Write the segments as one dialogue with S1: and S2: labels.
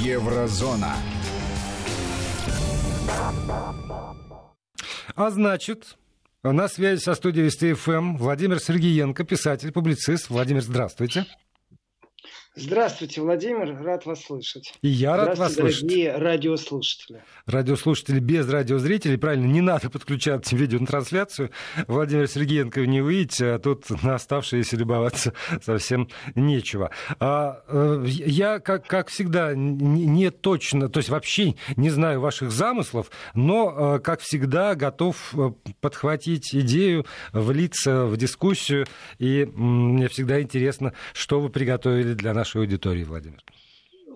S1: Еврозона.
S2: А значит, на связи со студией Вести ФМ Владимир Сергеенко, писатель, публицист. Владимир, здравствуйте.
S3: Здравствуйте, Владимир, рад вас слышать.
S2: И я рад вас слышать.
S3: дорогие радиослушатели.
S2: Радиослушатели без радиозрителей, правильно, не надо подключаться видеотрансляцию. Владимир Сергеенко не увидите, а тут на оставшиеся любоваться совсем нечего. А, э, я, как, как всегда, не точно, то есть вообще не знаю ваших замыслов, но, э, как всегда, готов э, подхватить идею, влиться в дискуссию, и мне всегда интересно, что вы приготовили для нас нашей аудитории, Владимир?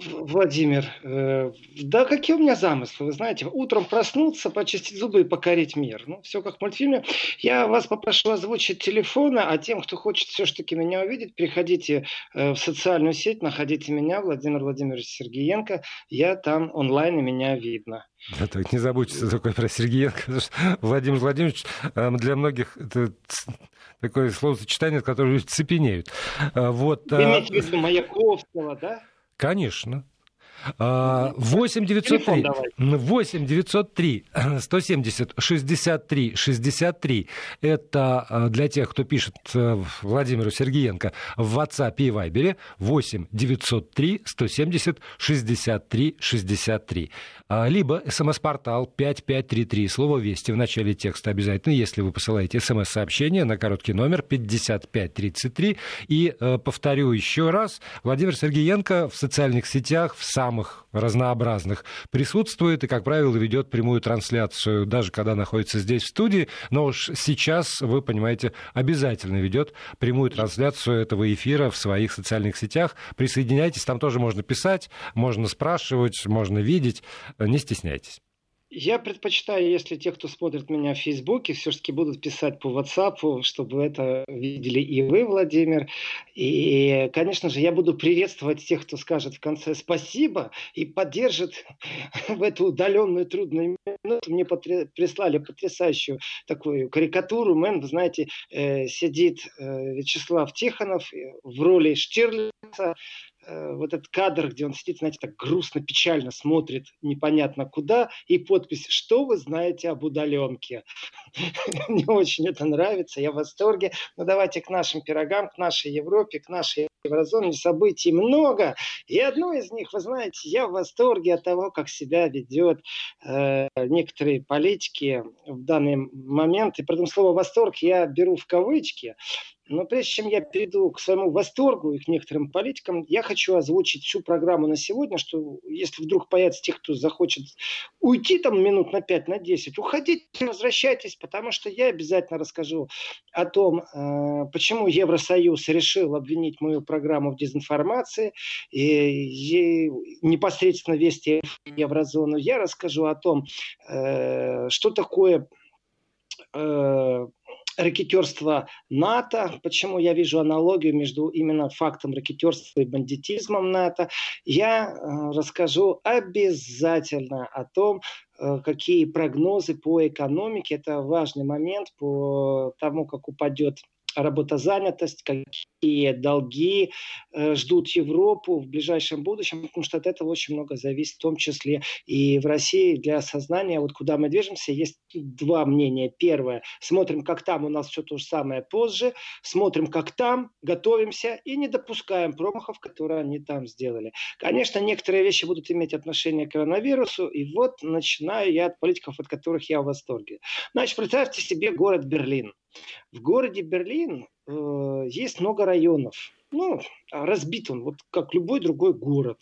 S3: Владимир, э, да какие у меня замыслы, вы знаете, утром проснуться, почистить зубы и покорить мир. Ну, все как в мультфильме. Я вас попрошу озвучить телефоны, а тем, кто хочет все-таки меня увидеть, приходите э, в социальную сеть, находите меня, Владимир Владимирович Сергеенко, я там онлайн, и меня видно.
S2: Да, так не забудьте такое про Сергеенко. Владимир Владимирович э, для многих это такое словосочетание, от которого цепенеют.
S3: А, вот, Вы имеете в виду Маяковского, да?
S2: Конечно. 8 903, 8 903 170 63 63. Это а, для тех, кто пишет э, Владимиру Сергеенко в WhatsApp и Viber 8 903 170 63 63. Либо смс-портал 5533. Слово «Вести» в начале текста обязательно, если вы посылаете смс-сообщение на короткий номер 5533. И э, повторю еще раз, Владимир Сергеенко в социальных сетях, в самых разнообразных присутствует и, как правило, ведет прямую трансляцию, даже когда находится здесь в студии. Но уж сейчас, вы понимаете, обязательно ведет прямую трансляцию этого эфира в своих социальных сетях. Присоединяйтесь, там тоже можно писать, можно спрашивать, можно видеть. Не стесняйтесь.
S3: Я предпочитаю, если те, кто смотрит меня в Фейсбуке, все-таки будут писать по WhatsApp, чтобы это видели и вы, Владимир. И, конечно же, я буду приветствовать тех, кто скажет в конце спасибо и поддержит в эту удаленную трудную минуту. Мне прислали потрясающую такую карикатуру. Мэн, вы знаете, э, сидит э, Вячеслав Тихонов в роли Штирлица, Э, вот этот кадр, где он сидит, знаете, так грустно, печально смотрит непонятно куда, и подпись «Что вы знаете об удаленке?» Мне очень это нравится, я в восторге. Но ну, давайте к нашим пирогам, к нашей Европе, к нашей еврозоне. Событий много, и одно из них, вы знаете, я в восторге от того, как себя ведет э, некоторые политики в данный момент. И при этом слово «восторг» я беру в кавычки, но прежде чем я перейду к своему восторгу и к некоторым политикам, я хочу озвучить всю программу на сегодня, что если вдруг появится тех, кто захочет уйти там минут на 5, на 10, уходите, возвращайтесь, потому что я обязательно расскажу о том, э, почему Евросоюз решил обвинить мою программу в дезинформации и непосредственно вести еврозону. Я расскажу о том, э, что такое э, ракетерства НАТО, почему я вижу аналогию между именно фактом ракетерства и бандитизмом НАТО, я э, расскажу обязательно о том, э, какие прогнозы по экономике, это важный момент по тому, как упадет работозанятость, какие долги э, ждут Европу в ближайшем будущем, потому что от этого очень много зависит, в том числе и в России для осознания, вот куда мы движемся, есть два мнения. Первое, смотрим, как там у нас все то же самое позже, смотрим, как там, готовимся и не допускаем промахов, которые они там сделали. Конечно, некоторые вещи будут иметь отношение к коронавирусу, и вот начинаю я от политиков, от которых я в восторге. Значит, представьте себе город Берлин. В городе Берлин э, есть много районов. Ну, разбит он, вот как любой другой город.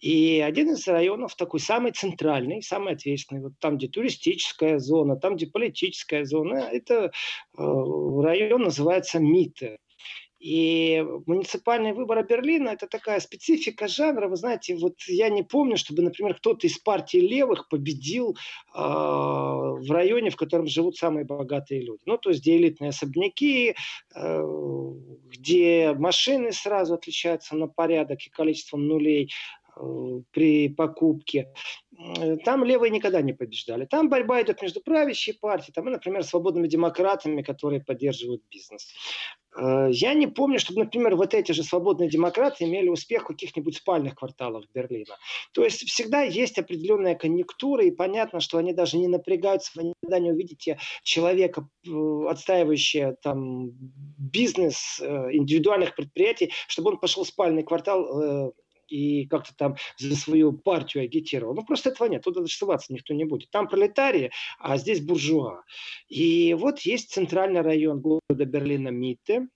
S3: И один из районов такой самый центральный, самый ответственный, вот там, где туристическая зона, там, где политическая зона, это э, район называется Мите. И муниципальные выборы Берлина – это такая специфика жанра. Вы знаете, вот я не помню, чтобы, например, кто-то из партии левых победил э, в районе, в котором живут самые богатые люди. Ну, то есть, где элитные особняки, э, где машины сразу отличаются на порядок и количеством нулей, Э, при покупке. Там левые никогда не побеждали. Там борьба идет между правящей партией там, и, например, свободными демократами, которые поддерживают бизнес. Э, я не помню, чтобы, например, вот эти же свободные демократы имели успех в каких-нибудь спальных кварталах Берлина. То есть всегда есть определенная конъюнктура, и понятно, что они даже не напрягаются, вы никогда не увидите человека, э, отстаивающего там бизнес э, индивидуальных предприятий, чтобы он пошел в спальный квартал и как-то там за свою партию агитировал. Ну, просто этого нет. Туда даже ссылаться никто не будет. Там пролетарии, а здесь буржуа. И вот есть центральный район города Берлина Митте,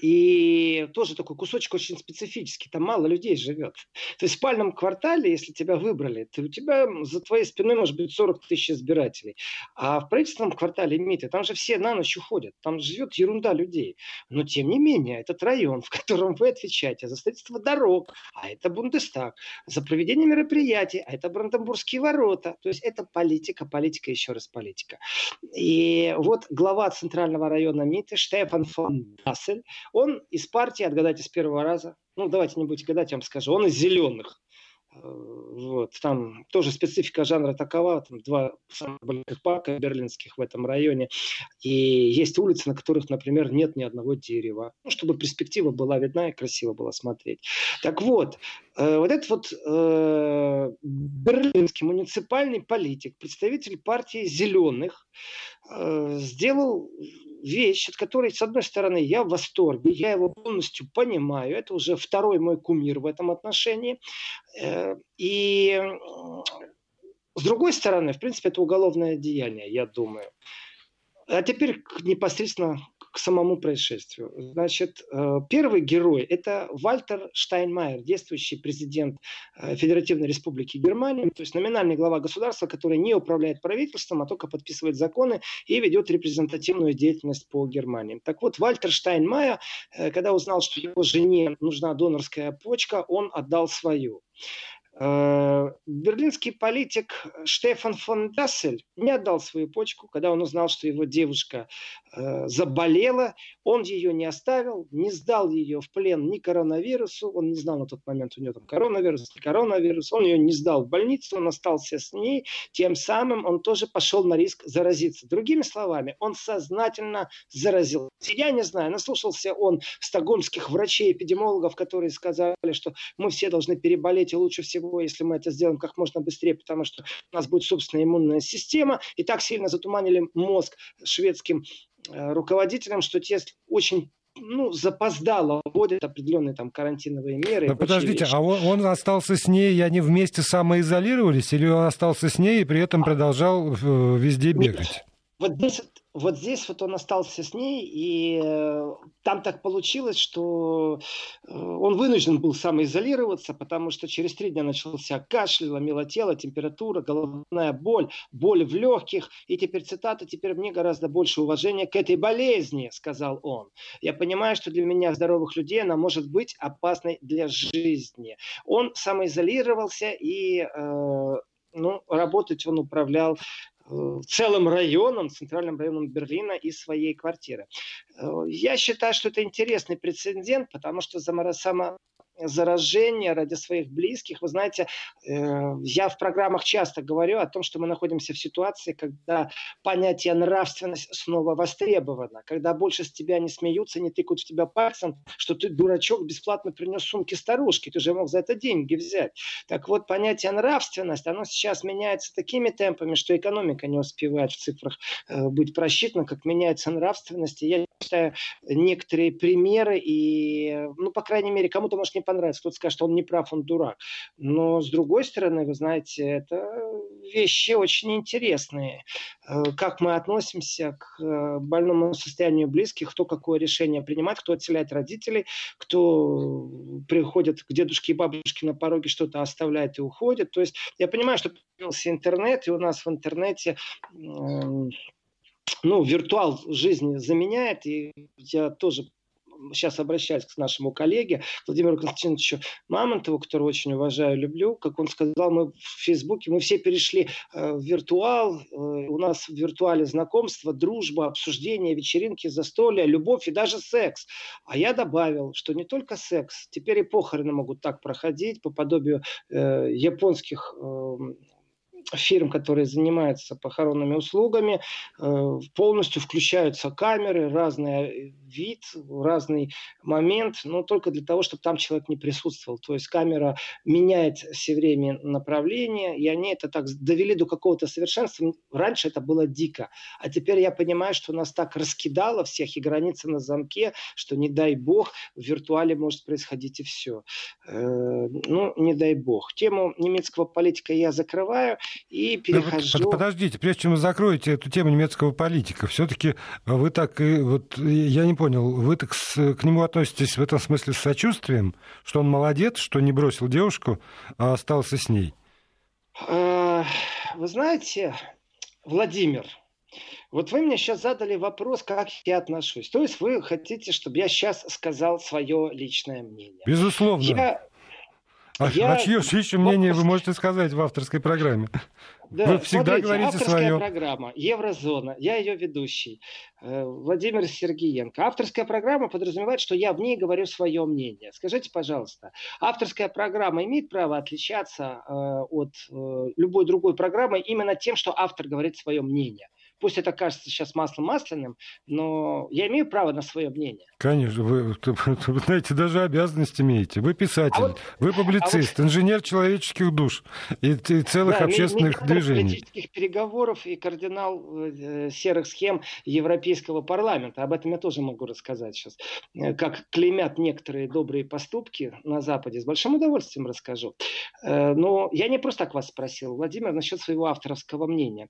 S3: и тоже такой кусочек очень специфический, там мало людей живет. То есть в спальном квартале, если тебя выбрали, то у тебя за твоей спиной может быть 40 тысяч избирателей. А в правительственном квартале МИТы, там же все на ночь уходят, там живет ерунда людей. Но тем не менее, этот район, в котором вы отвечаете за строительство дорог, а это Бундестаг, за проведение мероприятий, а это Бранденбургские ворота. То есть это политика, политика, еще раз политика. И вот глава центрального района МИТы Штефан фон Дассель, он из партии, отгадайте с первого раза, ну давайте не будете гадать, я вам скажу, он из зеленых. Э, вот, там тоже специфика жанра такова, там два самых больших парка берлинских в этом районе, и есть улицы, на которых, например, нет ни одного дерева, ну, чтобы перспектива была видна и красиво было смотреть. Так вот, э, вот этот вот э, берлинский муниципальный политик, представитель партии зеленых, э, сделал вещь, от которой, с одной стороны, я в восторге, я его полностью понимаю. Это уже второй мой кумир в этом отношении. Э, и с другой стороны, в принципе, это уголовное деяние, я думаю. А теперь непосредственно к самому происшествию. Значит, э, первый герой – это Вальтер Штайнмайер, действующий президент э, Федеративной Республики Германии, то есть номинальный глава государства, который не управляет правительством, а только подписывает законы и ведет репрезентативную деятельность по Германии. Так вот, Вальтер Штайнмайер, э, когда узнал, что его жене нужна донорская почка, он отдал свою. Э, берлинский политик Штефан фон Дассель не отдал свою почку, когда он узнал, что его девушка э, заболела. Он ее не оставил, не сдал ее в плен ни коронавирусу. Он не знал на тот момент, у него там коронавирус, не коронавирус. Он ее не сдал в больницу, он остался с ней. Тем самым он тоже пошел на риск заразиться. Другими словами, он сознательно заразился. Я не знаю, наслушался он стокгольмских врачей-эпидемиологов, которые сказали, что мы все должны переболеть и лучше всего всего, если мы это сделаем как можно быстрее, потому что у нас будет собственная иммунная система. И так сильно затуманили мозг шведским э, руководителям, что те очень ну, запоздало вводят определенные там карантиновые меры.
S2: Но подождите, а он, он остался с ней, и они вместе самоизолировались, или он остался с ней и при этом продолжал э, везде бегать? Нет.
S3: Вот здесь вот здесь вот он остался с ней, и э, там так получилось, что э, он вынужден был самоизолироваться, потому что через три дня начался кашель, ломило тело, температура, головная боль, боль в легких. И теперь цитата, теперь мне гораздо больше уважения к этой болезни, сказал он. Я понимаю, что для меня, здоровых людей, она может быть опасной для жизни. Он самоизолировался и э, ну, работать он управлял целым районом, центральным районом Берлина из своей квартиры. Э, я считаю, что это интересный прецедент, потому что само заражения ради своих близких. Вы знаете, э, я в программах часто говорю о том, что мы находимся в ситуации, когда понятие нравственность снова востребовано, когда больше с тебя не смеются, не тыкают в тебя пальцем, что ты, дурачок, бесплатно принес сумки старушки, ты же мог за это деньги взять. Так вот, понятие нравственность, оно сейчас меняется такими темпами, что экономика не успевает в цифрах э, быть просчитана, как меняется нравственность. И я считаю некоторые примеры, и, ну, по крайней мере, кому-то, может, не понравится, кто-то скажет, он не прав, он дурак. Но, с другой стороны, вы знаете, это вещи очень интересные. Э, как мы относимся к э, больному состоянию близких, кто какое решение принимает, кто отселяет родителей, кто приходит к дедушке и бабушке на пороге, что-то оставляет и уходит. То есть я понимаю, что появился интернет, и у нас в интернете ну, виртуал жизни заменяет, и я тоже сейчас обращаюсь к нашему коллеге Владимиру Константиновичу Мамонтову, которого очень уважаю, люблю, как он сказал, мы в Фейсбуке, мы все перешли э, в виртуал, э, у нас в виртуале знакомство, дружба, обсуждение, вечеринки, застолья, любовь и даже секс. А я добавил, что не только секс, теперь и похороны могут так проходить по подобию э, японских э, фирм, которые занимаются похоронными услугами, э, полностью включаются камеры, разный вид, разный момент, но только для того, чтобы там человек не присутствовал. То есть камера меняет все время направление, и они это так довели до какого-то совершенства. Раньше это было дико, а теперь я понимаю, что нас так раскидало всех, и границы на замке, что не дай бог, в виртуале может происходить и все. Э, ну, не дай бог. Тему немецкого политика я закрываю и перехожу...
S2: Подождите, прежде чем вы закроете эту тему немецкого политика, все-таки вы так, вот я не понял, вы так с, к нему относитесь в этом смысле с сочувствием, что он молодец, что не бросил девушку, а остался с ней?
S3: Э, вы знаете, Владимир, вот вы мне сейчас задали вопрос, как я отношусь. То есть вы хотите, чтобы я сейчас сказал свое личное мнение.
S2: Безусловно. Я... А, я... а чье личное мнение вы можете сказать в авторской программе?
S3: Да, Вы всегда смотрите, говорите авторская свое. программа «Еврозона», я ее ведущий, э, Владимир Сергеенко. Авторская программа подразумевает, что я в ней говорю свое мнение. Скажите, пожалуйста, авторская программа имеет право отличаться э, от э, любой другой программы именно тем, что автор говорит свое мнение? Пусть это кажется сейчас маслом масляным, но я имею право на свое мнение.
S2: Конечно, вы, вы знаете, даже обязанность имеете. Вы писатель, а вот, вы публицист, а вот, инженер человеческих душ и, и целых да, общественных движений.
S3: политических переговоров и кардинал э, серых схем Европейского парламента. Об этом я тоже могу рассказать сейчас. Э, как клеймят некоторые добрые поступки на Западе. С большим удовольствием расскажу. Э, но я не просто так вас спросил, Владимир, насчет своего авторского мнения.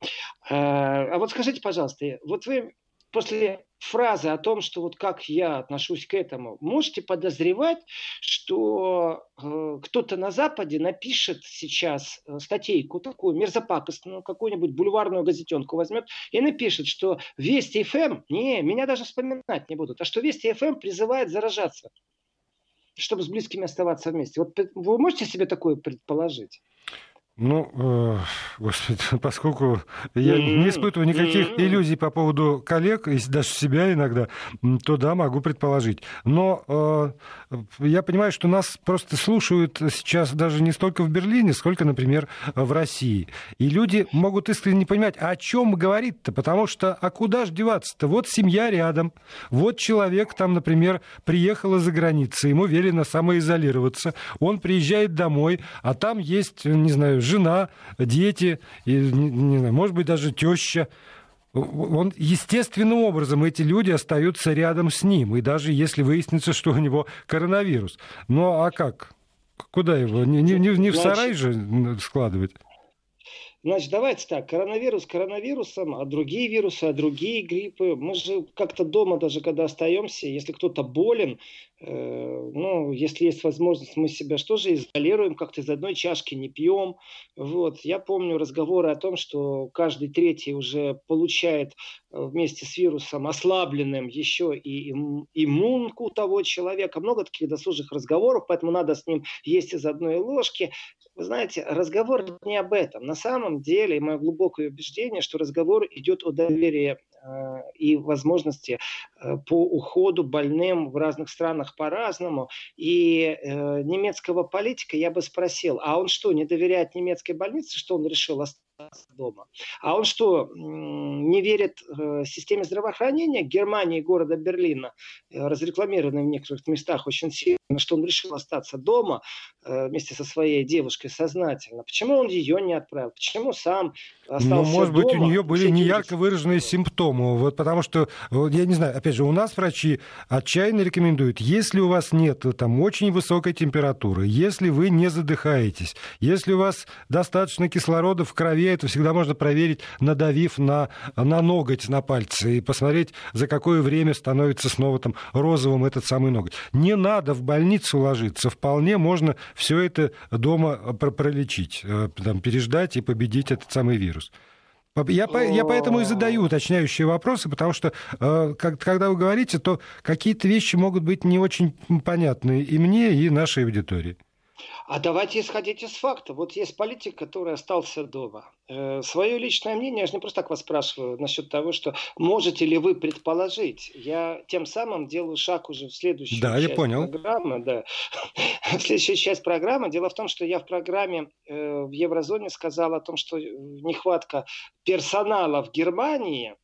S3: Э, а вот скажите, пожалуйста, вот вы после фразы о том, что вот как я отношусь к этому, можете подозревать, что э, кто-то на Западе напишет сейчас э, статейку такую мерзопакостную, какую-нибудь бульварную газетенку возьмет и напишет, что Вести ФМ, не, меня даже вспоминать не будут, а что Вести ФМ призывает заражаться, чтобы с близкими оставаться вместе. Вот вы можете себе такое предположить?
S2: Ну, э, господи, поскольку я не испытываю никаких иллюзий по поводу коллег, и даже себя иногда, то да, могу предположить. Но э, я понимаю, что нас просто слушают сейчас даже не столько в Берлине, сколько, например, в России. И люди могут искренне не понимать, а о чем говорит-то, потому что, а куда же деваться-то? Вот семья рядом, вот человек там, например, приехал из-за границы, ему велено самоизолироваться, он приезжает домой, а там есть, не знаю, жена, дети, и, не, не знаю, может быть, даже теща. Он естественным образом эти люди остаются рядом с ним, и даже если выяснится, что у него коронавирус. Ну а как? Куда его? Не, не, не в сарай же складывать?
S3: Значит, давайте так, коронавирус коронавирусом, а другие вирусы, а другие гриппы. Мы же как-то дома, даже когда остаемся, если кто-то болен, ну, если есть возможность, мы себя что же изолируем, как-то из одной чашки не пьем. Вот. Я помню разговоры о том, что каждый третий уже получает э, вместе с вирусом ослабленным еще и иммунку того человека. Много таких досужих разговоров, поэтому надо с ним есть из одной ложки. Вы знаете, разговор не об этом. На самом деле, мое глубокое убеждение, что разговор идет о доверии и возможности э, по уходу больным в разных странах по-разному. И э, немецкого политика я бы спросил, а он что, не доверяет немецкой больнице, что он решил остаться дома? А он что, не верит системе здравоохранения Германии, города Берлина, разрекламированной в некоторых местах очень сильно, что он решил остаться дома вместе со своей девушкой сознательно? Почему он ее не отправил? Почему сам остался
S2: Ну, может дома? быть, у нее были неярко выраженные симптомы Вот потому что, я не знаю, опять же, у нас врачи отчаянно рекомендуют, если у вас нет там очень высокой температуры, если вы не задыхаетесь, если у вас достаточно кислорода в крови, это всегда можно проверить, надавив на, на ноготь на пальце и посмотреть, за какое время становится снова там розовым этот самый ноготь. Не надо в больницу ложиться, вполне можно все это дома пролечить, э, там, переждать и победить этот самый вирус. Я, я поэтому и задаю уточняющие вопросы, потому что э, как, когда вы говорите, то какие-то вещи могут быть не очень понятны и мне, и нашей аудитории.
S3: А давайте исходить из факта. Вот есть политик, который остался дома. Э, свое личное мнение, я же не просто так вас спрашиваю насчет того, что можете ли вы предположить. Я тем самым делаю шаг уже в следующую
S2: да,
S3: часть
S2: я понял.
S3: программы. Да. в следующую часть программы. Дело в том, что я в программе э, в Еврозоне сказал о том, что нехватка персонала в Германии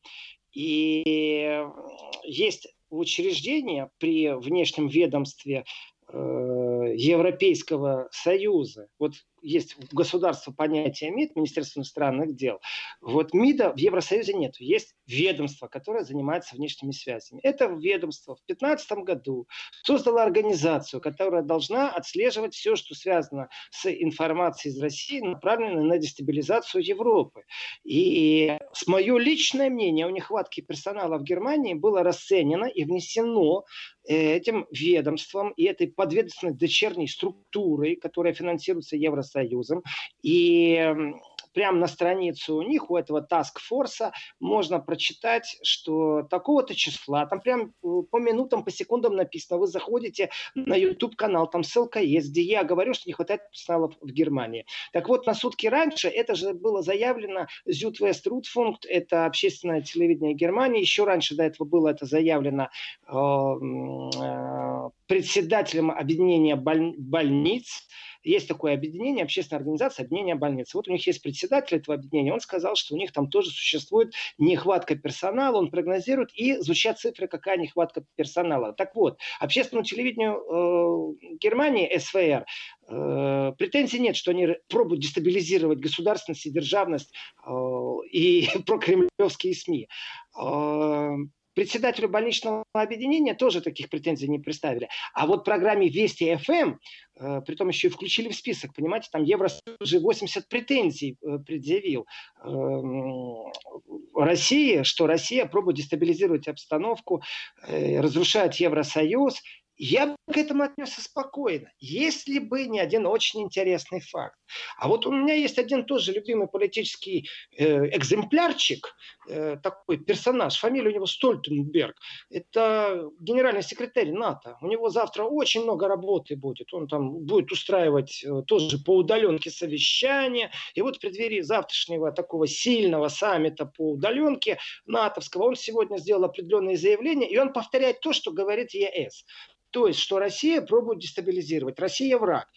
S3: и есть учреждения при внешнем ведомстве э, Европейского Союза. Вот есть государство понятие МИД, Министерство иностранных дел. Вот МИДа в Евросоюзе нет. Есть ведомство, которое занимается внешними связями. Это ведомство в 2015 году создало организацию, которая должна отслеживать все, что связано с информацией из России, направленной на дестабилизацию Европы. И с мое личное мнение о нехватке персонала в Германии было расценено и внесено э, этим ведомством и этой подведомственной дочерней структурой, которая финансируется Евросоюзом, Союзом. И прямо на страницу у них, у этого таскфорса, можно прочитать, что такого-то числа, там прям э, по минутам, по секундам написано, вы заходите на YouTube-канал, там ссылка есть, где я говорю, что не хватает персонала в Германии. Так вот, на сутки раньше это же было заявлено Зютвест Рутфункт, это общественное телевидение Германии, еще раньше до этого было это заявлено э, э, председателем объединения боль, больниц, есть такое объединение, общественная организация объединения больниц. Вот у них есть председатель этого объединения, он сказал, что у них там тоже существует нехватка персонала, он прогнозирует, и звучат цифры, какая нехватка персонала. Так вот, общественному телевидению э, Германии, СВР, э, претензий нет, что они пробуют дестабилизировать государственность и державность э, и прокремлевские СМИ. Э, председателю больничного объединения тоже таких претензий не представили. А вот программе Вести ФМ, э, притом еще и включили в список, понимаете, там Евросоюз уже 80 претензий э, предъявил э, России, что Россия пробует дестабилизировать обстановку, э, разрушает Евросоюз, я к этому отнесся спокойно, если бы не один очень интересный факт. А вот у меня есть один тоже любимый политический э, экземплярчик, э, такой персонаж, фамилия у него Стольтенберг. Это генеральный секретарь НАТО. У него завтра очень много работы будет. Он там будет устраивать э, тоже по удаленке совещания. И вот в преддверии завтрашнего такого сильного саммита по удаленке натовского он сегодня сделал определенные заявления, и он повторяет то, что говорит ЕС. То есть, что Россия пробует дестабилизировать. Россия враг.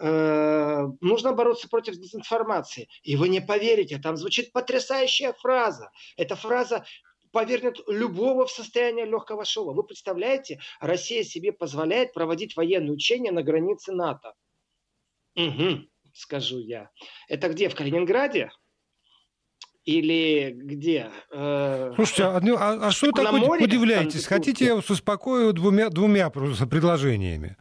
S3: Э, нужно бороться против дезинформации. И вы не поверите, там звучит потрясающая фраза. Эта фраза повернет любого в состояние легкого шоу. Вы представляете, Россия себе позволяет проводить военные учения на границе НАТО. Угу, скажу я. Это где, в Калининграде? Или где?
S2: Э, Слушайте, а, ну, а, а что так удивляетесь? Хотите, я вас успокою двумя, двумя предложениями.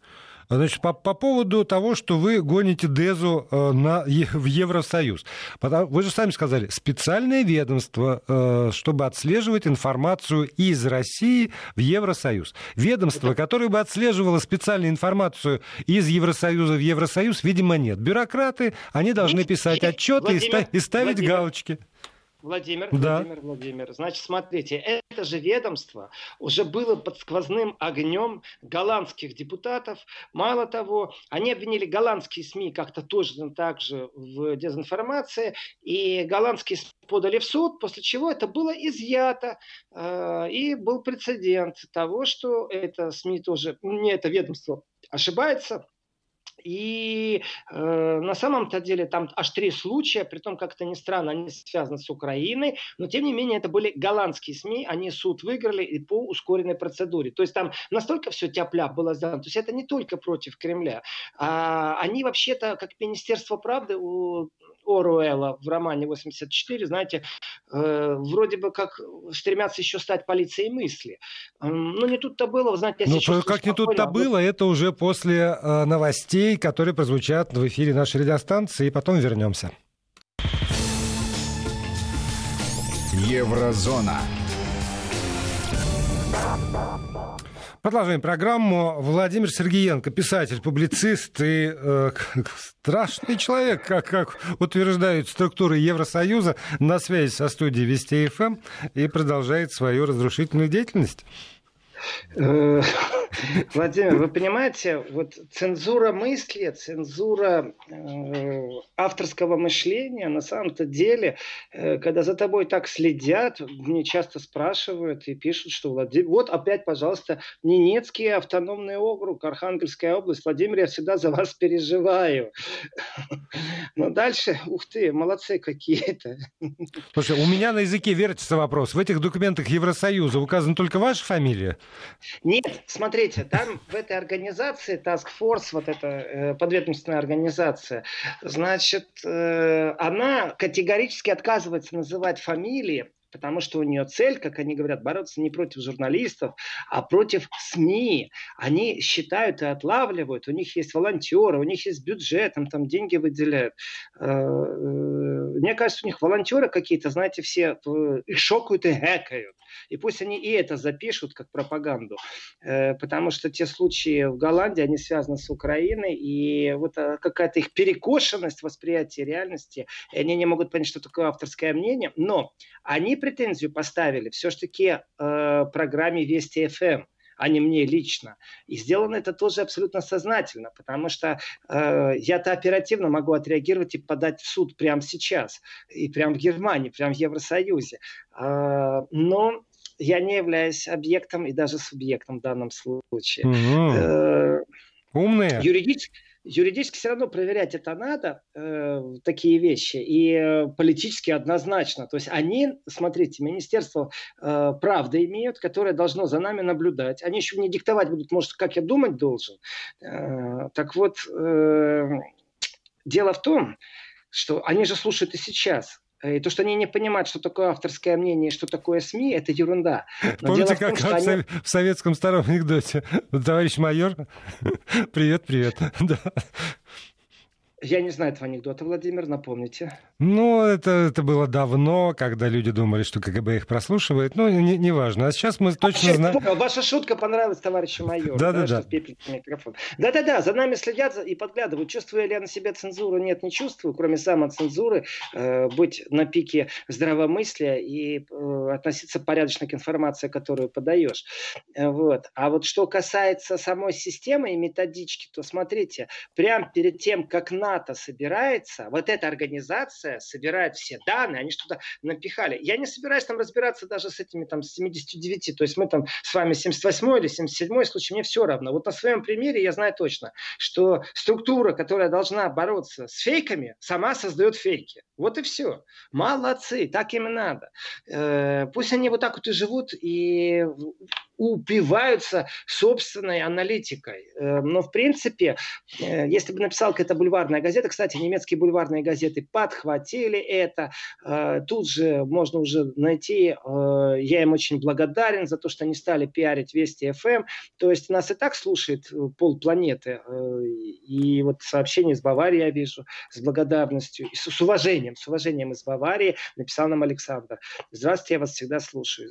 S2: Значит, по, по поводу того, что вы гоните Дезу э, на, в Евросоюз. Потому, вы же сами сказали, специальное ведомство, э, чтобы отслеживать информацию из России в Евросоюз. Ведомство, которое бы отслеживало специальную информацию из Евросоюза в Евросоюз, видимо, нет. Бюрократы, они должны писать отчеты Владимир, и, ставить Владимир, галочки.
S3: Владимир, да. Владимир, Владимир. Значит, смотрите, это же ведомство уже было под сквозным огнем голландских депутатов. Мало того, они обвинили голландские СМИ как-то тоже так же в дезинформации, и голландские СМИ подали в суд, после чего это было изъято, э, и был прецедент того, что это СМИ тоже, не это ведомство ошибается, и э, на самом-то деле там аж три случая, при том, как это ни странно, они связаны с Украиной, но тем не менее это были голландские СМИ, они суд выиграли и по ускоренной процедуре. То есть там настолько все тяпля было сделано, то есть это не только против Кремля. А, они вообще-то, как Министерство правды, у Оруэлла в романе 84, знаете, э, вроде бы как стремятся еще стать полицией мысли. Но не тут-то было, знаете,
S2: я Ну, как не тут-то было, это уже после э, новостей, которые прозвучат в эфире нашей радиостанции, и потом вернемся.
S1: Еврозона.
S2: Продолжаем программу. Владимир Сергеенко, писатель, публицист и э, страшный человек, как, как утверждают структуры Евросоюза, на связи со студией Вести ФМ и продолжает свою разрушительную деятельность.
S3: Э, Владимир, вы понимаете, вот цензура мысли, цензура э, авторского мышления, на самом-то деле, э, когда за тобой так следят, мне часто спрашивают и пишут, что Владимир, вот опять, пожалуйста, Ненецкий автономный округ, Архангельская область, Владимир, я всегда за вас переживаю. Но дальше, ух ты, молодцы какие-то.
S2: Слушай, у меня на языке вертится вопрос. В этих документах Евросоюза указана только ваша фамилия?
S3: Нет, смотрите, там в этой организации, Task Force, вот эта э, подведомственная организация, значит, э, она категорически отказывается называть фамилии потому что у нее цель, как они говорят, бороться не против журналистов, а против СМИ. Они считают и отлавливают, у них есть волонтеры, у них есть бюджет, им там деньги выделяют. Э, э, мне кажется, у них волонтеры какие-то, знаете, все э, их шокают и хэкают. И пусть они и это запишут как пропаганду, потому что те случаи в Голландии, они связаны с Украиной, и вот какая-то их перекошенность восприятия реальности, и они не могут понять, что такое авторское мнение, но они претензию поставили все-таки э, программе Вести ФМ а не мне лично. И сделано это тоже абсолютно сознательно, потому что э, я-то оперативно могу отреагировать и подать в суд прямо сейчас, и прямо в Германии, прямо в Евросоюзе. Э, но я не являюсь объектом и даже субъектом в данном случае. Угу. Э,
S2: Умные.
S3: Юридически, юридически все равно проверять это надо, э, такие вещи, и э, политически однозначно. То есть они, смотрите, Министерство э, правды имеют, которое должно за нами наблюдать. Они еще не диктовать будут, может, как я думать должен. Э, так вот, э, дело в том, что они же слушают и сейчас. И то, что они не понимают, что такое авторское мнение, что такое СМИ, это ерунда.
S2: Но Помните, как том, они... в советском старом анекдоте? Товарищ майор, привет, привет.
S3: Я не знаю этого анекдота, Владимир, напомните.
S2: Ну, это, это было давно, когда люди думали, что КГБ их прослушивает. Ну, неважно. Не, важно. а сейчас мы точно а, знаем...
S3: Ваша шутка понравилась товарищу майору.
S2: Да-да-да.
S3: Да-да-да, за нами следят и подглядывают. Чувствую ли я на себе цензуру? Нет, не чувствую, кроме самоцензуры. Э, быть на пике здравомыслия и э, относиться порядочно к информации, которую подаешь. Э, вот. А вот что касается самой системы и методички, то смотрите, прямо перед тем, как на НАТО собирается, вот эта организация собирает все данные, они что-то напихали. Я не собираюсь там разбираться даже с этими там 79, то есть мы там с вами 78 или 77 случай, мне все равно. Вот на своем примере я знаю точно, что структура, которая должна бороться с фейками, сама создает фейки. Вот и все. Молодцы, так им и надо. Э, пусть они вот так вот и живут и упиваются собственной аналитикой. Э, но, в принципе, э, если бы написал какая-то бульварная газета, кстати, немецкие бульварные газеты подхватили это, тут же можно уже найти, я им очень благодарен за то, что они стали пиарить Вести ФМ. Эм. То есть нас и так слушает полпланеты. И вот сообщение из Баварии я вижу с благодарностью, и с уважением, с уважением из Баварии, написал нам Александр. Здравствуйте, я вас всегда слушаю.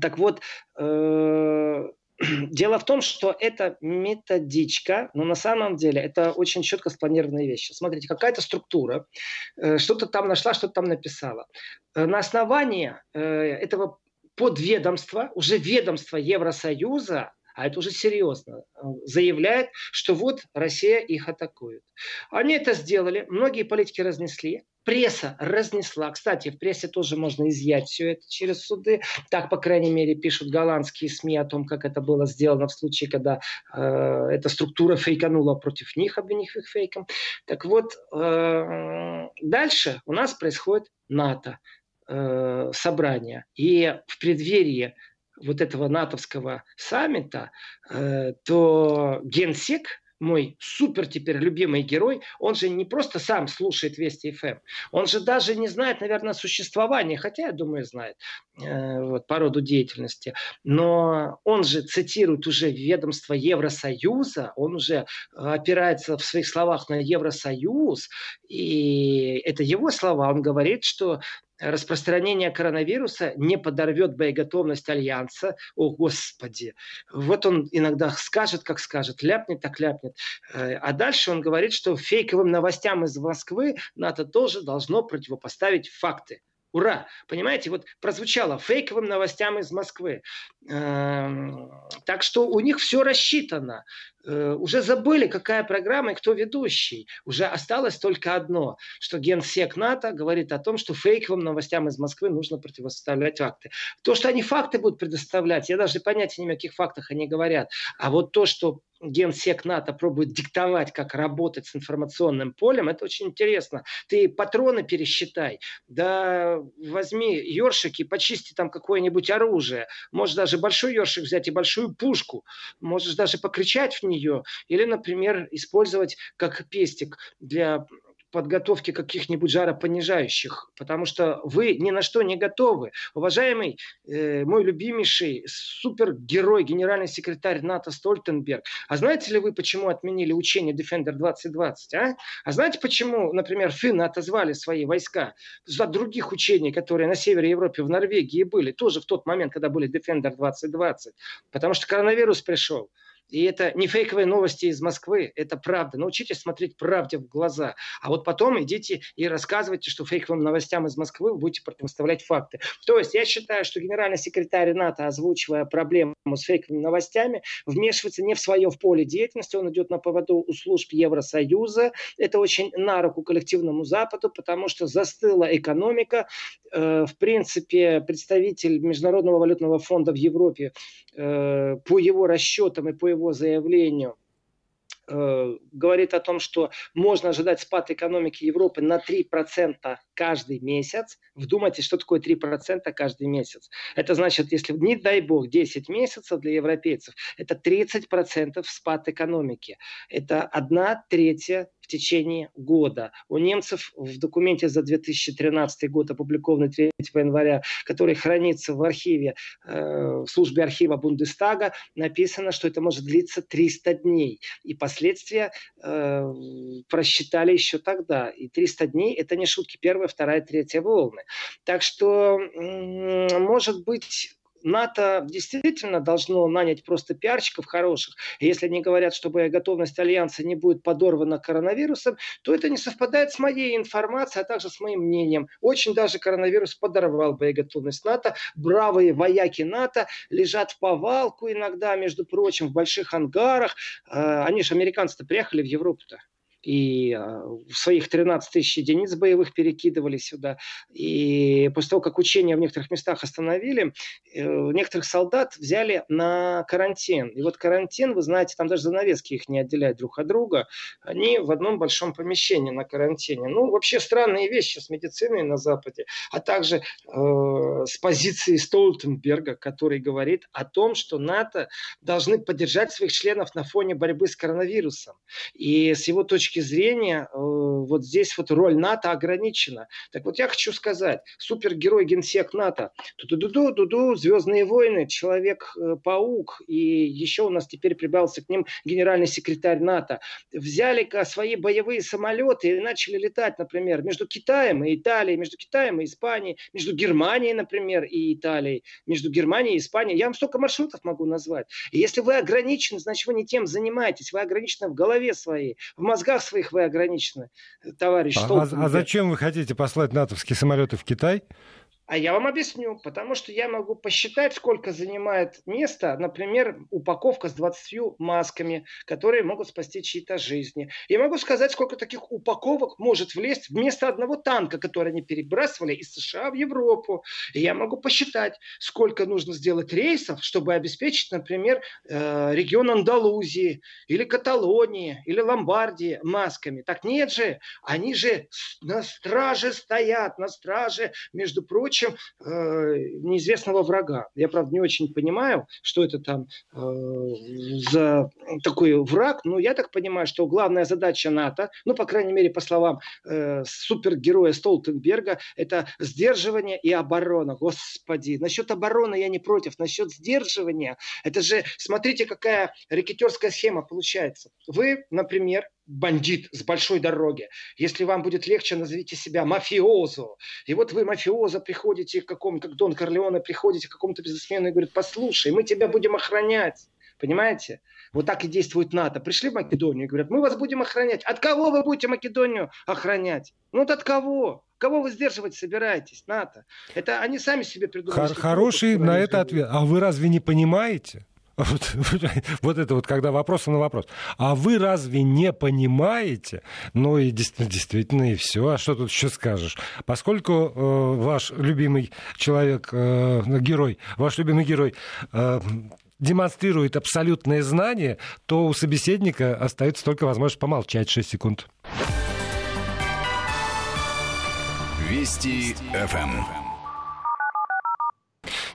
S3: Так вот, э, Дело в том, что это методичка, но на самом деле это очень четко спланированные вещи. Смотрите, какая-то структура, э, что-то там нашла, что-то там написала. Э, на основании этого подведомства, уже ведомства Евросоюза, а это уже серьезно, заявляет, что вот Россия их атакует. Они это сделали, многие политики разнесли, Пресса разнесла. Кстати, в прессе тоже можно изъять все это через суды. Так, по крайней мере, пишут голландские СМИ о том, как это было сделано в случае, когда э, эта структура фейканула против них, обвинив их фейком. Так вот, э, дальше у нас происходит НАТО э, собрание. И в преддверии вот этого натовского саммита, э, то генсек мой супер теперь любимый герой, он же не просто сам слушает Вести ФМ, он же даже не знает, наверное, существования, хотя, я думаю, знает э, вот, по роду деятельности, но он же цитирует уже ведомство Евросоюза, он уже опирается в своих словах на Евросоюз, и это его слова, он говорит, что распространение коронавируса не подорвет боеготовность Альянса. О, Господи! Вот он иногда скажет, как скажет, ляпнет, так ляпнет. Э, а дальше он говорит, что фейковым новостям из Москвы НАТО тоже должно противопоставить факты. Ура! Понимаете, вот прозвучало фейковым новостям из Москвы. Эм, так что у них все рассчитано. Э, уже забыли, какая программа и кто ведущий. Уже осталось только одно, что генсек НАТО говорит о том, что фейковым новостям из Москвы нужно противоставлять факты. То, что они факты будут предоставлять, я даже понятия не имею, о каких фактах они говорят. А вот то, что генсек НАТО пробует диктовать, как работать с информационным полем, это очень интересно. Ты патроны пересчитай, да возьми ёршик и почисти там какое-нибудь оружие. Можешь даже большой ёршик взять и большую пушку. Можешь даже покричать в нее. Или, например, использовать как пестик для подготовки каких-нибудь жаропонижающих, потому что вы ни на что не готовы. Уважаемый э, мой любимейший супергерой, генеральный секретарь НАТО Стольтенберг, а знаете ли вы, почему отменили учение Defender 2020? А, а знаете, почему, например, финны отозвали свои войска за других учений, которые на севере Европы, в Норвегии были, тоже в тот момент, когда были Defender 2020? Потому что коронавирус пришел. И это не фейковые новости из Москвы, это правда. Научитесь смотреть правде в глаза. А вот потом идите и рассказывайте, что фейковым новостям из Москвы вы будете противоставлять факты. То есть я считаю, что генеральный секретарь НАТО, озвучивая проблему с фейковыми новостями, вмешивается не в свое в поле деятельности, он идет на поводу у служб Евросоюза. Это очень на руку коллективному Западу, потому что застыла экономика. Э, в принципе, представитель Международного валютного фонда в Европе э, по его расчетам и по его заявлению э, говорит о том, что можно ожидать спад экономики Европы на 3% каждый месяц. Вдумайтесь, что такое 3% каждый месяц. Это значит, если, не дай бог, 10 месяцев для европейцев, это 30% спад экономики. Это одна третья в течение года. У немцев в документе за 2013 год, опубликованный 3 января, который хранится в архиве, э, в службе архива Бундестага, написано, что это может длиться 300 дней. И последствия э, просчитали еще тогда. И 300 дней – это не шутки. Первая, вторая, третья волны. Так что, может быть, НАТО действительно должно нанять просто пиарщиков хороших. Если они говорят, что готовность Альянса не будет подорвана коронавирусом, то это не совпадает с моей информацией, а также с моим мнением. Очень даже коронавирус подорвал боеготовность НАТО. Бравые вояки НАТО лежат в повалку иногда, между прочим, в больших ангарах. А, они же, американцы-то, приехали в Европу-то и а, своих 13 тысяч единиц боевых перекидывали сюда. И после того, как учения в некоторых местах остановили, э, некоторых солдат взяли на карантин. И вот карантин, вы знаете, там даже занавески их не отделяют друг от друга. Они в одном большом помещении на карантине. Ну, вообще странные вещи с медициной на Западе, а также э, с позиции Столтенберга, который говорит о том, что НАТО должны поддержать своих членов на фоне борьбы с коронавирусом. И с его точки точки зрения э, вот здесь вот роль НАТО ограничена. Так вот я хочу сказать, супергерой генсек НАТО, ту-ду-ду, ду-ду, Звездные войны, Человек-паук, и еще у нас теперь прибавился к ним генеральный секретарь НАТО, взяли-ка свои боевые самолеты и начали летать, например, между Китаем и Италией, между Китаем и Испанией, между Германией, например, и Италией, между Германией и Испанией. Я вам столько маршрутов могу назвать. И если вы ограничены, значит, вы не тем занимаетесь, вы ограничены в голове своей, в мозгах своих вы ограничены, товарищ
S2: а, а, а зачем вы хотите послать натовские самолеты в Китай?
S3: А я вам объясню, потому что я могу посчитать, сколько занимает место, например, упаковка с 20 масками, которые могут спасти чьи-то жизни. И могу сказать, сколько таких упаковок может влезть вместо одного танка, который они перебрасывали из США в Европу. И я могу посчитать, сколько нужно сделать рейсов, чтобы обеспечить, например, э, регион Андалузии или Каталонии или Ломбардии масками. Так нет же, они же на страже стоят, на страже, между прочим, чем э, неизвестного врага. Я, правда, не очень понимаю, что это там э, за такой враг, но я так понимаю, что главная задача НАТО, ну, по крайней мере, по словам э, супергероя Столтенберга, это сдерживание и оборона. Господи, насчет обороны я не против, насчет сдерживания, это же, смотрите, какая рекетерская схема получается. Вы, например, бандит с большой дороги. Если вам будет легче, назовите себя мафиозо. И вот вы, мафиозо, приходите к какому как Дон Корлеоне, приходите к какому-то бизнесмену и говорит, послушай, мы тебя будем охранять. Понимаете? Вот так и действует НАТО. Пришли в Македонию и говорят, мы вас будем охранять. От кого вы будете Македонию охранять? Ну вот от кого? Кого вы сдерживать собираетесь, НАТО? Это они сами себе придумали.
S2: Хор- хороший на это ответ. А вы разве не понимаете? Вот, вот это вот, когда вопрос на вопрос. А вы разве не понимаете? Ну и действительно, и все. А что тут еще скажешь? Поскольку э, ваш любимый человек, э, герой, ваш любимый герой э, демонстрирует абсолютное знание, то у собеседника остается только возможность помолчать 6 секунд.
S1: Вести ФМ.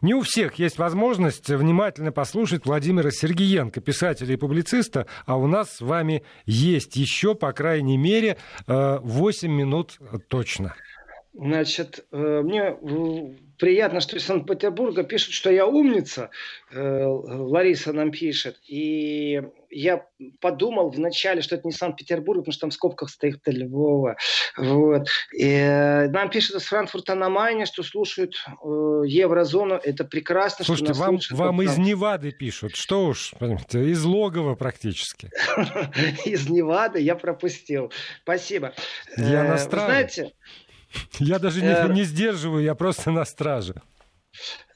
S2: Не у всех есть возможность внимательно послушать Владимира Сергеенко, писателя и публициста, а у нас с вами есть еще, по крайней мере, 8 э, минут точно.
S3: Значит, э, мне приятно, что из Санкт-Петербурга пишут, что я умница. Э, Лариса нам пишет. И я подумал вначале, что это не Санкт-Петербург, потому что там в скобках стоит Львова. Вот. И э, нам пишут из Франкфурта на Майне, что слушают э, еврозону. Это прекрасно.
S2: Слушайте,
S3: что
S2: вам, вам из Невады пишут. Что уж, понимаете, из Логова практически.
S3: Из Невады я пропустил. Спасибо.
S2: Я на Знаете, я даже не, э, не сдерживаю, я просто на страже.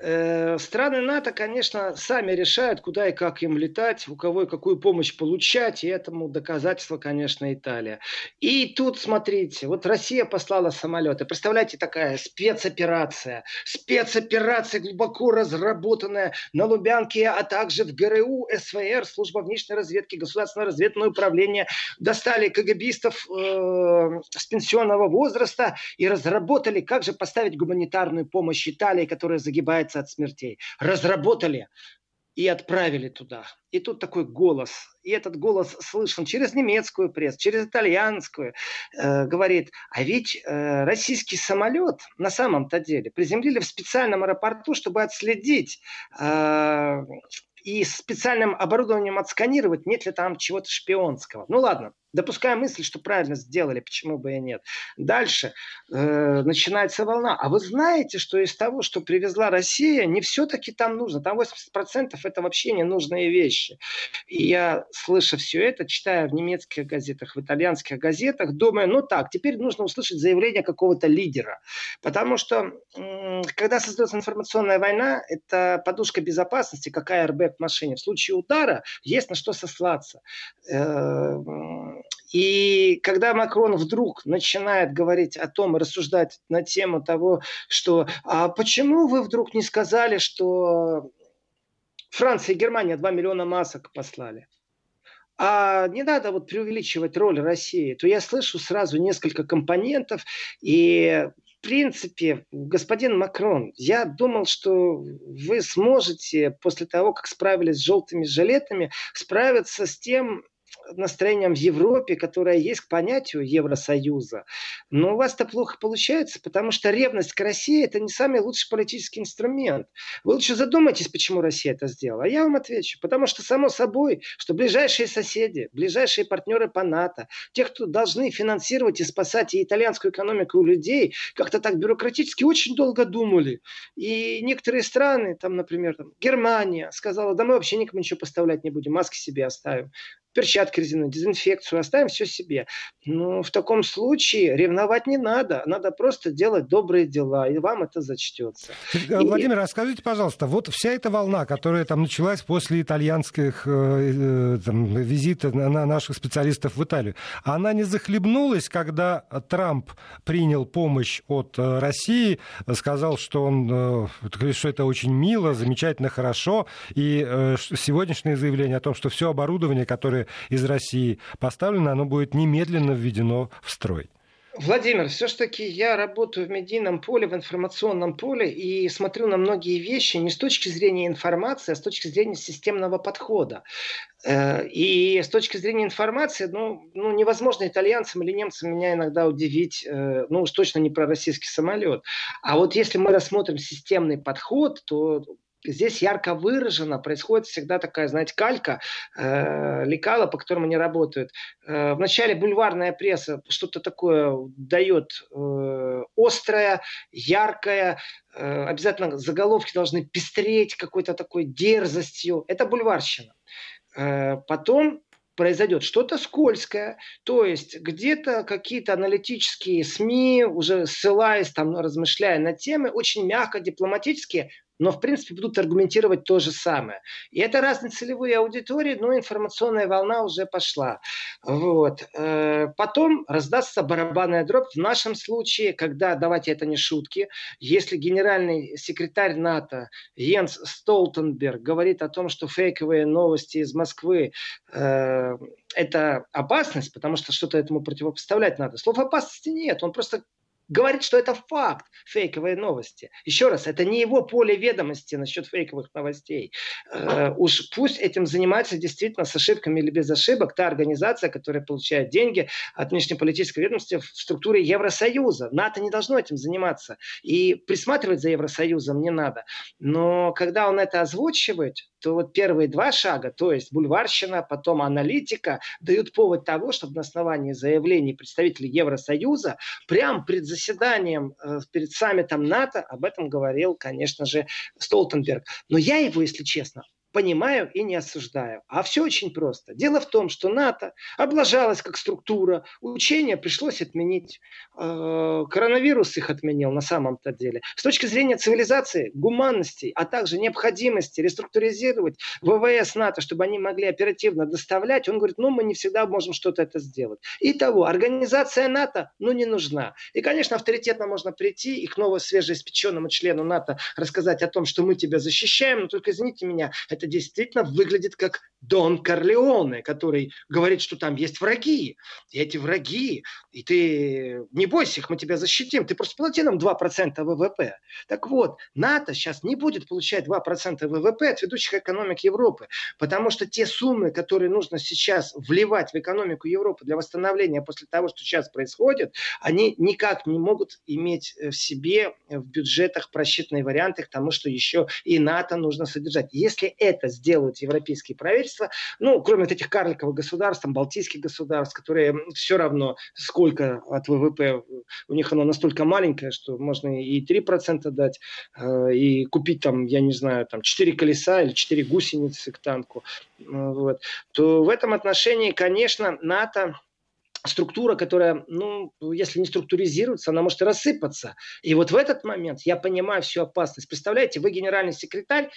S3: Э, страны НАТО, конечно, сами решают, куда и как им летать, у кого и какую помощь получать, и этому доказательство, конечно, Италия. И тут, смотрите, вот Россия послала самолеты. Представляете, такая спецоперация. Спецоперация, глубоко разработанная на Лубянке, а также в ГРУ, СВР, служба внешней разведки, государственное разведное управление. Достали КГБистов э, с пенсионного возраста и разработали, как же поставить гуманитарную помощь Италии, которая загибается от смертей. Разработали и отправили туда. И тут такой голос, и этот голос слышен через немецкую прессу, через итальянскую, э, говорит, а ведь э, российский самолет на самом-то деле приземлили в специальном аэропорту, чтобы отследить э, и специальным оборудованием отсканировать, нет ли там чего-то шпионского. Ну ладно, допуская мысль, что правильно сделали, почему бы и нет. Дальше э, начинается волна. А вы знаете, что из того, что привезла Россия, не все-таки там нужно. Там 80% это вообще ненужные вещи. И я, слыша все это, читая в немецких газетах, в итальянских газетах, думаю, ну так, теперь нужно услышать заявление какого-то лидера. Потому что, э, когда создается информационная война, это подушка безопасности, какая РБ в машине. В случае удара есть на что сослаться. Э, и когда Макрон вдруг начинает говорить о том, рассуждать на тему того, что а почему вы вдруг не сказали, что Франция и Германия 2 миллиона масок послали? А не надо вот преувеличивать роль России, то я слышу сразу несколько компонентов, и в принципе, господин Макрон, я думал, что вы сможете после того, как справились с желтыми жилетами, справиться с тем, настроением в Европе, которое есть к понятию Евросоюза. Но у вас это плохо получается, потому что ревность к России – это не самый лучший политический инструмент. Вы лучше задумайтесь, почему Россия это сделала. А я вам отвечу. Потому что, само собой, что ближайшие соседи, ближайшие партнеры по НАТО, те, кто должны финансировать и спасать и итальянскую экономику у людей, как-то так бюрократически очень долго думали. И некоторые страны, там, например, там, Германия сказала, да мы вообще никому ничего поставлять не будем, маски себе оставим перчатки резиновые, дезинфекцию, оставим все себе. Но в таком случае ревновать не надо. Надо просто делать добрые дела, и вам это зачтется.
S2: Владимир, и... расскажите, пожалуйста, вот вся эта волна, которая там началась после итальянских э, э там, визита на наших специалистов в Италию, она не захлебнулась, когда Трамп принял помощь от э, России, сказал, что он, э, что это очень мило, замечательно, хорошо, и сегодняшнее заявление о том, что все оборудование, которое из России поставлено, оно будет немедленно введено в строй.
S3: Владимир, все-таки я работаю в медийном поле, в информационном поле и смотрю на многие вещи не с точки зрения информации, а с точки зрения системного подхода. Э, и с точки зрения информации, ну, ну невозможно итальянцам или немцам меня иногда удивить, э, ну уж точно не про российский самолет. А вот если мы рассмотрим системный подход, то здесь ярко выражено, происходит всегда такая, знаете, калька, э, лекала, по которым они работают. Э, вначале бульварная пресса что-то такое дает э, острое, яркое, э, обязательно заголовки должны пестреть какой-то такой дерзостью. Это бульварщина. э, потом произойдет что-то скользкое, то есть где-то какие-то аналитические СМИ, уже ссылаясь, там, размышляя на темы, очень мягко, дипломатически но в принципе будут аргументировать то же самое. И это разные целевые аудитории, но информационная волна уже пошла. Вот. Э, потом раздастся барабанная дробь. В нашем случае, когда, давайте это не шутки, если генеральный секретарь НАТО Йенс Столтенберг говорит о том, что фейковые новости из Москвы э, это опасность, потому что что-то этому противопоставлять надо. Слов опасности нет, он просто говорит, что это факт, фейковые новости. Еще раз, это не его поле ведомости насчет фейковых новостей. Э, уж пусть этим занимается действительно с ошибками или без ошибок та организация, которая получает деньги от внешнеполитического ведомства в структуре Евросоюза. НАТО не должно этим заниматься. И присматривать за Евросоюзом не надо. Но когда он это озвучивает, то вот первые два шага, то есть бульварщина, потом аналитика, дают повод того, чтобы на основании заявлений представителей Евросоюза прямо перед заседанием, э, перед саммитом НАТО об этом говорил, конечно же, Столтенберг. Но я его, если честно, понимаю и не осуждаю. А все очень просто. Дело в том, что НАТО облажалась как структура, учения пришлось отменить, э, коронавирус их отменил на самом-то деле. С точки зрения цивилизации, гуманности, а также необходимости реструктуризировать ВВС НАТО, чтобы они могли оперативно доставлять, он говорит, ну мы не всегда можем что-то это сделать. Итого, организация НАТО, ну не нужна. И, конечно, авторитетно можно прийти и к новому свежеиспеченному члену НАТО рассказать о том, что мы тебя защищаем, но только извините меня, это это действительно выглядит как Дон Корлеоне, который говорит, что там есть враги. И эти враги, и ты не бойся их, мы тебя защитим. Ты просто плати нам 2% ВВП. Так вот, НАТО сейчас не будет получать 2% ВВП от ведущих экономик Европы, потому что те суммы, которые нужно сейчас вливать в экономику Европы для восстановления после того, что сейчас происходит, они никак не могут иметь в себе в бюджетах просчитанные варианты к тому, что еще и НАТО нужно содержать. Если это это сделают европейские правительства, ну, кроме вот этих карликовых государств, там, балтийских государств, которые все равно сколько от ВВП, у них оно настолько маленькое, что можно и 3% дать, э, и купить там, я не знаю, там 4 колеса или 4 гусеницы к танку, э, вот, то в этом отношении, конечно, НАТО структура, которая, ну, если не структуризируется, она может рассыпаться. И вот в этот момент я понимаю всю опасность. Представляете, вы генеральный секретарь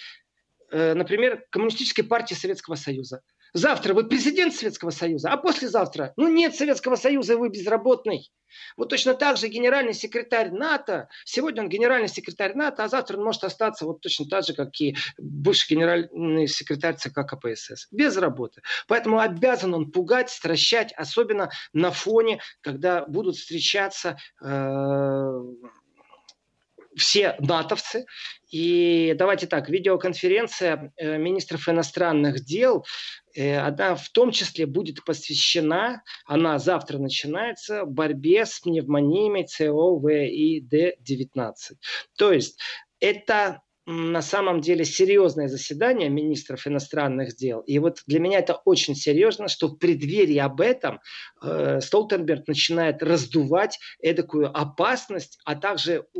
S3: например, Коммунистической партии Советского Союза. Завтра вы президент Советского Союза, а послезавтра, ну нет Советского Союза, вы безработный. Вот точно так же генеральный секретарь НАТО, сегодня он генеральный секретарь НАТО, а завтра он может остаться вот точно так же, как и бывший генеральный секретарь ЦК КПСС, без работы. Поэтому обязан он пугать, стращать, особенно на фоне, когда будут встречаться э, все натовцы. И давайте так, видеоконференция э, министров иностранных дел, э, она в том числе будет посвящена, она завтра начинается, борьбе с пневмониями СОВИД-19. То есть это на самом деле серьезное заседание министров иностранных дел. И вот для меня это очень серьезно, что в преддверии об этом э, Столтенберг начинает раздувать эдакую опасность, а также, э,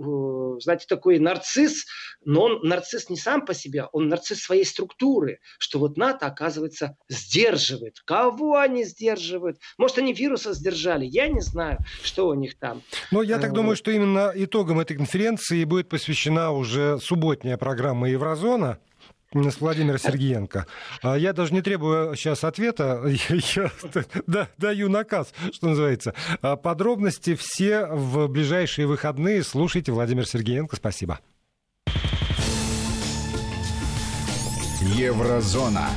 S3: знаете, такой нарцисс, но он нарцисс не сам по себе, он нарцисс своей структуры, что вот НАТО, оказывается, сдерживает. Кого они сдерживают? Может, они вируса сдержали? Я не знаю, что у них там.
S2: Но я так э, думаю, что именно итогом этой конференции будет посвящена уже субботняя программа «Еврозона», с Владимира Сергеенко. А я даже не требую сейчас ответа, я даю наказ, что называется. А подробности все в ближайшие выходные. Слушайте Владимир Сергеенко. Спасибо.
S1: Еврозона.